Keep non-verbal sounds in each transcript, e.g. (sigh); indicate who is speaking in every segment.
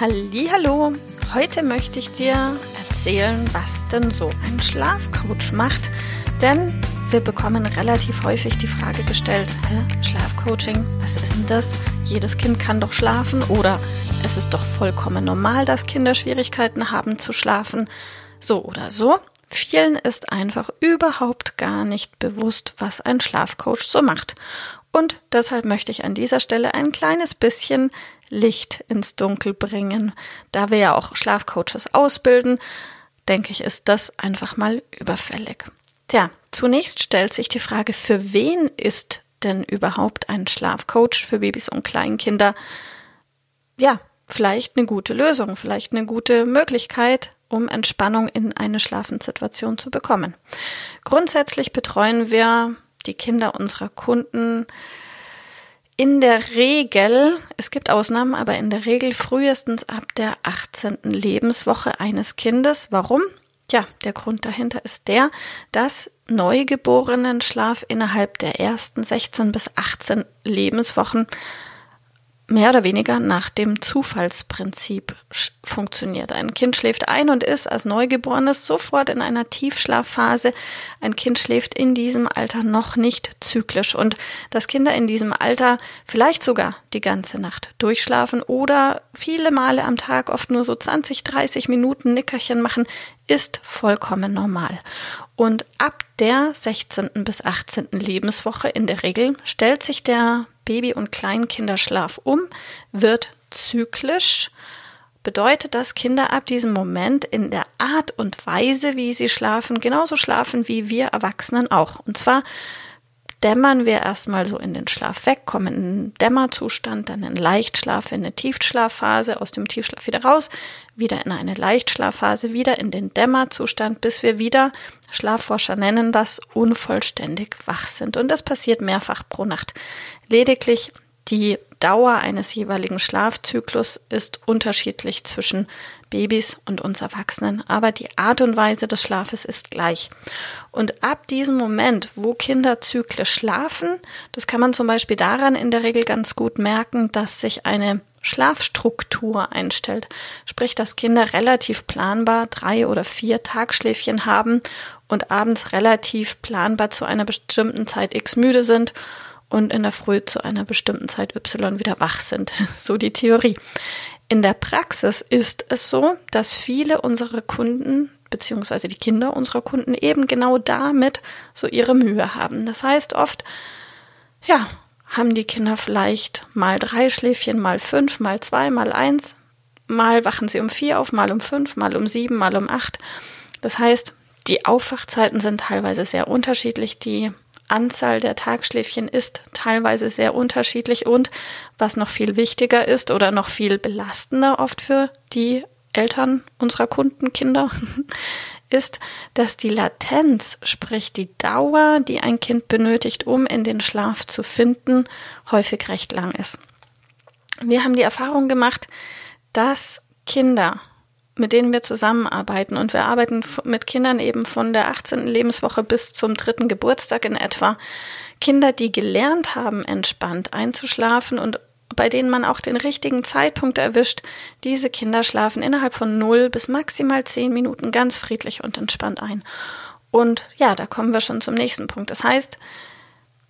Speaker 1: Hallo, heute möchte ich dir erzählen, was denn so ein Schlafcoach macht, denn wir bekommen relativ häufig die Frage gestellt, Hä, Schlafcoaching, was ist denn das? Jedes Kind kann doch schlafen oder es ist doch vollkommen normal, dass Kinder Schwierigkeiten haben zu schlafen. So oder so. Vielen ist einfach überhaupt gar nicht bewusst, was ein Schlafcoach so macht. Und deshalb möchte ich an dieser Stelle ein kleines bisschen Licht ins Dunkel bringen. Da wir ja auch Schlafcoaches ausbilden, denke ich, ist das einfach mal überfällig. Tja, zunächst stellt sich die Frage, für wen ist denn überhaupt ein Schlafcoach für Babys und Kleinkinder? Ja, vielleicht eine gute Lösung, vielleicht eine gute Möglichkeit, um Entspannung in eine Schlafenssituation zu bekommen. Grundsätzlich betreuen wir die Kinder unserer Kunden in der Regel, es gibt Ausnahmen, aber in der Regel frühestens ab der 18. Lebenswoche eines Kindes. Warum? Ja, der Grund dahinter ist der, dass Neugeborenen-Schlaf innerhalb der ersten 16 bis 18 Lebenswochen mehr oder weniger nach dem Zufallsprinzip funktioniert. Ein Kind schläft ein und ist als Neugeborenes sofort in einer Tiefschlafphase. Ein Kind schläft in diesem Alter noch nicht zyklisch und dass Kinder in diesem Alter vielleicht sogar die ganze Nacht durchschlafen oder viele Male am Tag oft nur so 20, 30 Minuten Nickerchen machen, ist vollkommen normal. Und ab der 16. bis 18. Lebenswoche in der Regel stellt sich der Baby- und Kleinkinderschlaf um, wird zyklisch, bedeutet, dass Kinder ab diesem Moment in der Art und Weise, wie sie schlafen, genauso schlafen wie wir Erwachsenen auch. Und zwar dämmern wir erstmal so in den Schlaf weg, kommen in den Dämmerzustand, dann in Leichtschlaf, in eine Tiefschlafphase, aus dem Tiefschlaf wieder raus, wieder in eine Leichtschlafphase, wieder in den Dämmerzustand, bis wir wieder, Schlafforscher nennen das, unvollständig wach sind. Und das passiert mehrfach pro Nacht. Lediglich die Dauer eines jeweiligen Schlafzyklus ist unterschiedlich zwischen Babys und uns Erwachsenen, aber die Art und Weise des Schlafes ist gleich. Und ab diesem Moment, wo Kinder zyklisch schlafen, das kann man zum Beispiel daran in der Regel ganz gut merken, dass sich eine Schlafstruktur einstellt. Sprich, dass Kinder relativ planbar drei oder vier Tagschläfchen haben und abends relativ planbar zu einer bestimmten Zeit X müde sind und in der Früh zu einer bestimmten Zeit Y wieder wach sind. (laughs) So die Theorie. In der Praxis ist es so, dass viele unserer Kunden beziehungsweise die Kinder unserer Kunden eben genau damit so ihre Mühe haben. Das heißt oft, ja, haben die Kinder vielleicht mal drei Schläfchen, mal fünf, mal zwei, mal eins, mal wachen sie um vier auf, mal um fünf, mal um sieben, mal um acht. Das heißt, die Aufwachzeiten sind teilweise sehr unterschiedlich. Die Anzahl der Tagschläfchen ist teilweise sehr unterschiedlich und was noch viel wichtiger ist oder noch viel belastender oft für die Eltern unserer Kundenkinder (laughs) ist, dass die Latenz, sprich die Dauer, die ein Kind benötigt, um in den Schlaf zu finden, häufig recht lang ist. Wir haben die Erfahrung gemacht, dass Kinder mit denen wir zusammenarbeiten. Und wir arbeiten mit Kindern eben von der 18. Lebenswoche bis zum dritten Geburtstag in etwa. Kinder, die gelernt haben, entspannt einzuschlafen und bei denen man auch den richtigen Zeitpunkt erwischt. Diese Kinder schlafen innerhalb von 0 bis maximal 10 Minuten ganz friedlich und entspannt ein. Und ja, da kommen wir schon zum nächsten Punkt. Das heißt,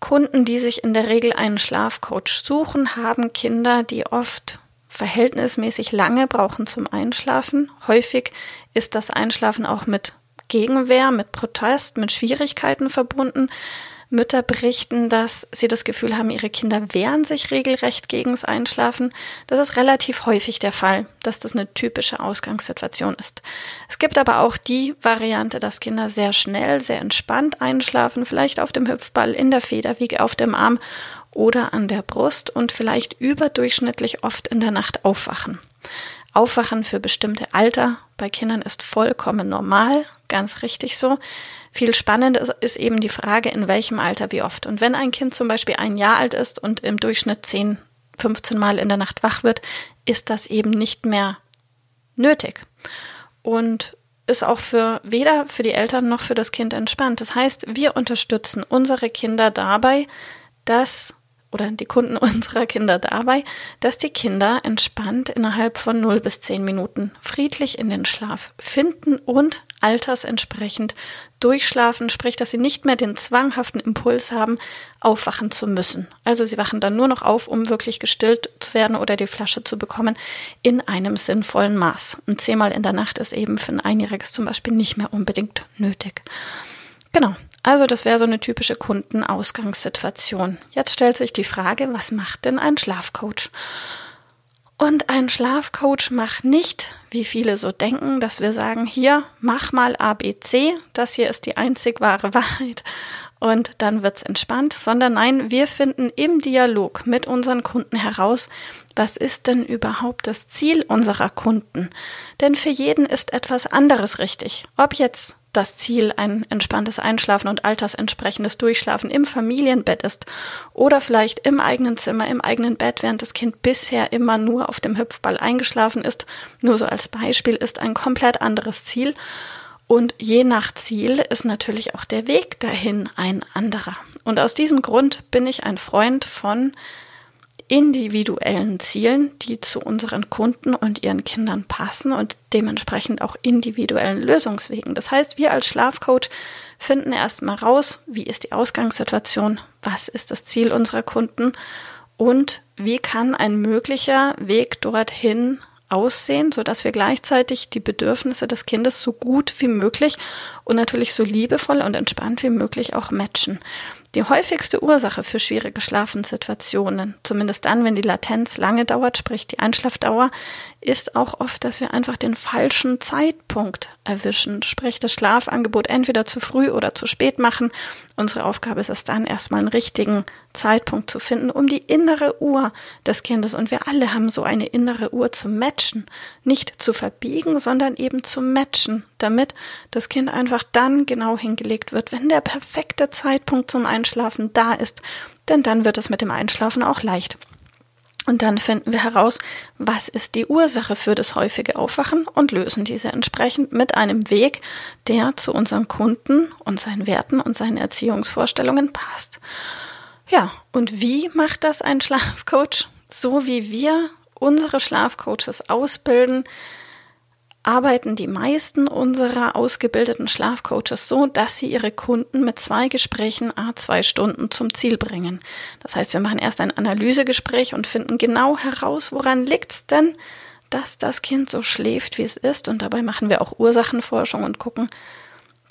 Speaker 1: Kunden, die sich in der Regel einen Schlafcoach suchen, haben Kinder, die oft verhältnismäßig lange brauchen zum Einschlafen. Häufig ist das Einschlafen auch mit Gegenwehr, mit Protest, mit Schwierigkeiten verbunden. Mütter berichten, dass sie das Gefühl haben, ihre Kinder wehren sich regelrecht gegens Einschlafen. Das ist relativ häufig der Fall, dass das eine typische Ausgangssituation ist. Es gibt aber auch die Variante, dass Kinder sehr schnell, sehr entspannt einschlafen, vielleicht auf dem Hüpfball, in der Federwiege, auf dem Arm oder an der Brust und vielleicht überdurchschnittlich oft in der Nacht aufwachen. Aufwachen für bestimmte Alter bei Kindern ist vollkommen normal, ganz richtig so. Viel spannender ist eben die Frage, in welchem Alter wie oft. Und wenn ein Kind zum Beispiel ein Jahr alt ist und im Durchschnitt 10, 15 Mal in der Nacht wach wird, ist das eben nicht mehr nötig. Und ist auch für weder für die Eltern noch für das Kind entspannt. Das heißt, wir unterstützen unsere Kinder dabei, dass oder die Kunden (laughs) unserer Kinder dabei, dass die Kinder entspannt innerhalb von 0 bis 10 Minuten friedlich in den Schlaf finden und altersentsprechend durchschlafen, sprich, dass sie nicht mehr den zwanghaften Impuls haben, aufwachen zu müssen. Also sie wachen dann nur noch auf, um wirklich gestillt zu werden oder die Flasche zu bekommen in einem sinnvollen Maß. Und zehnmal in der Nacht ist eben für ein Einjähriges zum Beispiel nicht mehr unbedingt nötig. Genau. Also das wäre so eine typische Kundenausgangssituation. Jetzt stellt sich die Frage, was macht denn ein Schlafcoach? Und ein Schlafcoach macht nicht, wie viele so denken, dass wir sagen, hier, mach mal ABC, das hier ist die einzig wahre (laughs) Wahrheit und dann wird's entspannt, sondern nein, wir finden im Dialog mit unseren Kunden heraus, was ist denn überhaupt das Ziel unserer Kunden? Denn für jeden ist etwas anderes richtig. Ob jetzt das Ziel ein entspanntes Einschlafen und altersentsprechendes Durchschlafen im Familienbett ist oder vielleicht im eigenen Zimmer, im eigenen Bett, während das Kind bisher immer nur auf dem Hüpfball eingeschlafen ist. Nur so als Beispiel ist ein komplett anderes Ziel. Und je nach Ziel ist natürlich auch der Weg dahin ein anderer. Und aus diesem Grund bin ich ein Freund von individuellen Zielen, die zu unseren Kunden und ihren Kindern passen und dementsprechend auch individuellen Lösungswegen. Das heißt, wir als Schlafcoach finden erstmal raus, wie ist die Ausgangssituation, was ist das Ziel unserer Kunden und wie kann ein möglicher Weg dorthin aussehen, so dass wir gleichzeitig die Bedürfnisse des Kindes so gut wie möglich und natürlich so liebevoll und entspannt wie möglich auch matchen. Die häufigste Ursache für schwierige Schlafensituationen, zumindest dann, wenn die Latenz lange dauert, sprich die Einschlafdauer, ist auch oft, dass wir einfach den falschen Zeitpunkt erwischen, sprich das Schlafangebot entweder zu früh oder zu spät machen. Unsere Aufgabe ist es dann erstmal einen richtigen Zeitpunkt zu finden, um die innere Uhr des Kindes, und wir alle haben so eine innere Uhr zu matchen, nicht zu verbiegen, sondern eben zu matchen, damit das Kind einfach dann genau hingelegt wird, wenn der perfekte Zeitpunkt zum Einschlafen da ist, denn dann wird es mit dem Einschlafen auch leicht. Und dann finden wir heraus, was ist die Ursache für das häufige Aufwachen und lösen diese entsprechend mit einem Weg, der zu unseren Kunden und seinen Werten und seinen Erziehungsvorstellungen passt. Ja, und wie macht das ein Schlafcoach? So wie wir unsere Schlafcoaches ausbilden, arbeiten die meisten unserer ausgebildeten Schlafcoaches so, dass sie ihre Kunden mit zwei Gesprächen a zwei Stunden zum Ziel bringen. Das heißt, wir machen erst ein Analysegespräch und finden genau heraus, woran liegt's denn, dass das Kind so schläft, wie es ist. Und dabei machen wir auch Ursachenforschung und gucken,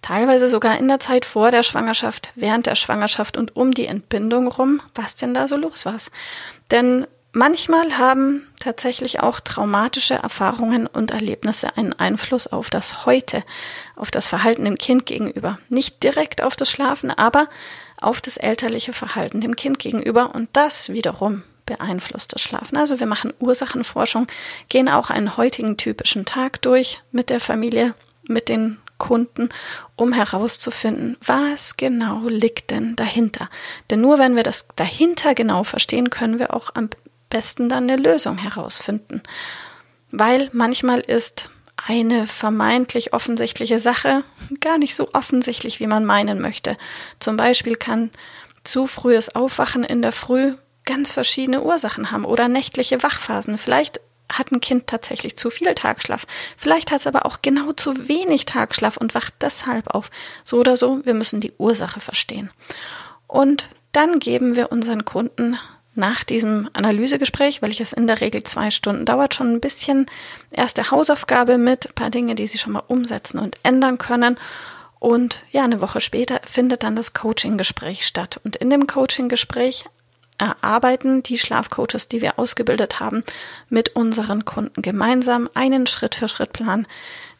Speaker 1: teilweise sogar in der Zeit vor der Schwangerschaft, während der Schwangerschaft und um die Entbindung rum, was denn da so los war. Denn Manchmal haben tatsächlich auch traumatische Erfahrungen und Erlebnisse einen Einfluss auf das Heute, auf das Verhalten dem Kind gegenüber. Nicht direkt auf das Schlafen, aber auf das elterliche Verhalten dem Kind gegenüber und das wiederum beeinflusst das Schlafen. Also wir machen Ursachenforschung, gehen auch einen heutigen typischen Tag durch mit der Familie, mit den Kunden, um herauszufinden, was genau liegt denn dahinter. Denn nur wenn wir das dahinter genau verstehen, können wir auch am besten dann eine Lösung herausfinden. Weil manchmal ist eine vermeintlich offensichtliche Sache gar nicht so offensichtlich, wie man meinen möchte. Zum Beispiel kann zu frühes Aufwachen in der Früh ganz verschiedene Ursachen haben oder nächtliche Wachphasen. Vielleicht hat ein Kind tatsächlich zu viel Tagschlaf. Vielleicht hat es aber auch genau zu wenig Tagschlaf und wacht deshalb auf. So oder so, wir müssen die Ursache verstehen. Und dann geben wir unseren Kunden nach diesem Analysegespräch, welches in der Regel zwei Stunden dauert, schon ein bisschen erste Hausaufgabe mit, ein paar Dinge, die Sie schon mal umsetzen und ändern können. Und ja, eine Woche später findet dann das Coaching-Gespräch statt. Und in dem Coaching-Gespräch erarbeiten die Schlafcoaches, die wir ausgebildet haben, mit unseren Kunden gemeinsam einen Schritt-für-Schritt-Plan,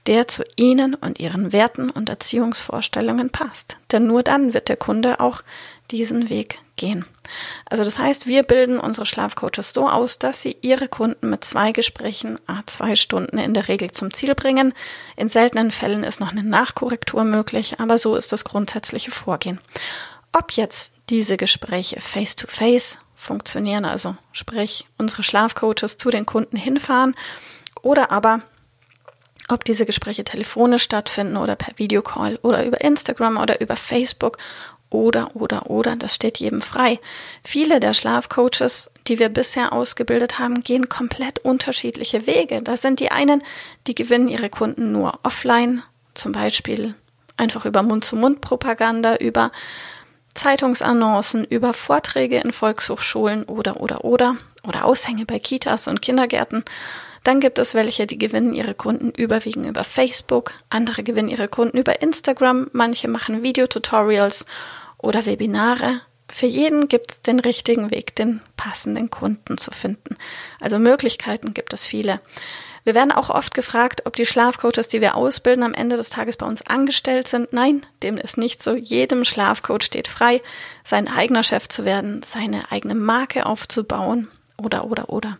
Speaker 1: der zu ihnen und ihren Werten und Erziehungsvorstellungen passt. Denn nur dann wird der Kunde auch diesen Weg gehen. Also das heißt, wir bilden unsere Schlafcoaches so aus, dass sie ihre Kunden mit zwei Gesprächen, a zwei Stunden in der Regel zum Ziel bringen. In seltenen Fällen ist noch eine Nachkorrektur möglich, aber so ist das grundsätzliche Vorgehen. Ob jetzt diese Gespräche face-to-face -face funktionieren, also sprich unsere Schlafcoaches zu den Kunden hinfahren oder aber ob diese Gespräche telefonisch stattfinden oder per Videocall oder über Instagram oder über Facebook oder, oder, oder, das steht jedem frei. Viele der Schlafcoaches, die wir bisher ausgebildet haben, gehen komplett unterschiedliche Wege. Das sind die einen, die gewinnen ihre Kunden nur offline, zum Beispiel einfach über Mund-zu-Mund-Propaganda, über Zeitungsannoncen, über Vorträge in Volkshochschulen oder, oder, oder, oder Aushänge bei Kitas und Kindergärten. Dann gibt es welche, die gewinnen ihre Kunden überwiegend über Facebook, andere gewinnen ihre Kunden über Instagram, manche machen Videotutorials oder Webinare. Für jeden gibt es den richtigen Weg, den passenden Kunden zu finden. Also Möglichkeiten gibt es viele. Wir werden auch oft gefragt, ob die Schlafcoaches, die wir ausbilden, am Ende des Tages bei uns angestellt sind. Nein, dem ist nicht so. Jedem Schlafcoach steht frei, sein eigener Chef zu werden, seine eigene Marke aufzubauen oder, oder, oder.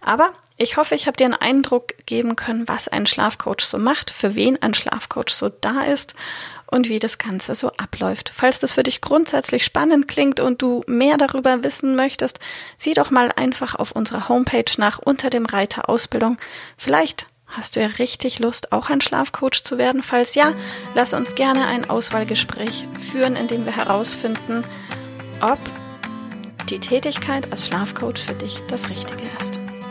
Speaker 1: Aber ich hoffe, ich habe dir einen Eindruck geben können, was ein Schlafcoach so macht, für wen ein Schlafcoach so da ist und wie das Ganze so abläuft. Falls das für dich grundsätzlich spannend klingt und du mehr darüber wissen möchtest, sieh doch mal einfach auf unserer Homepage nach unter dem Reiter Ausbildung. Vielleicht Hast du ja richtig Lust, auch ein Schlafcoach zu werden? Falls ja, lass uns gerne ein Auswahlgespräch führen, in dem wir herausfinden, ob die Tätigkeit als Schlafcoach für dich das Richtige ist.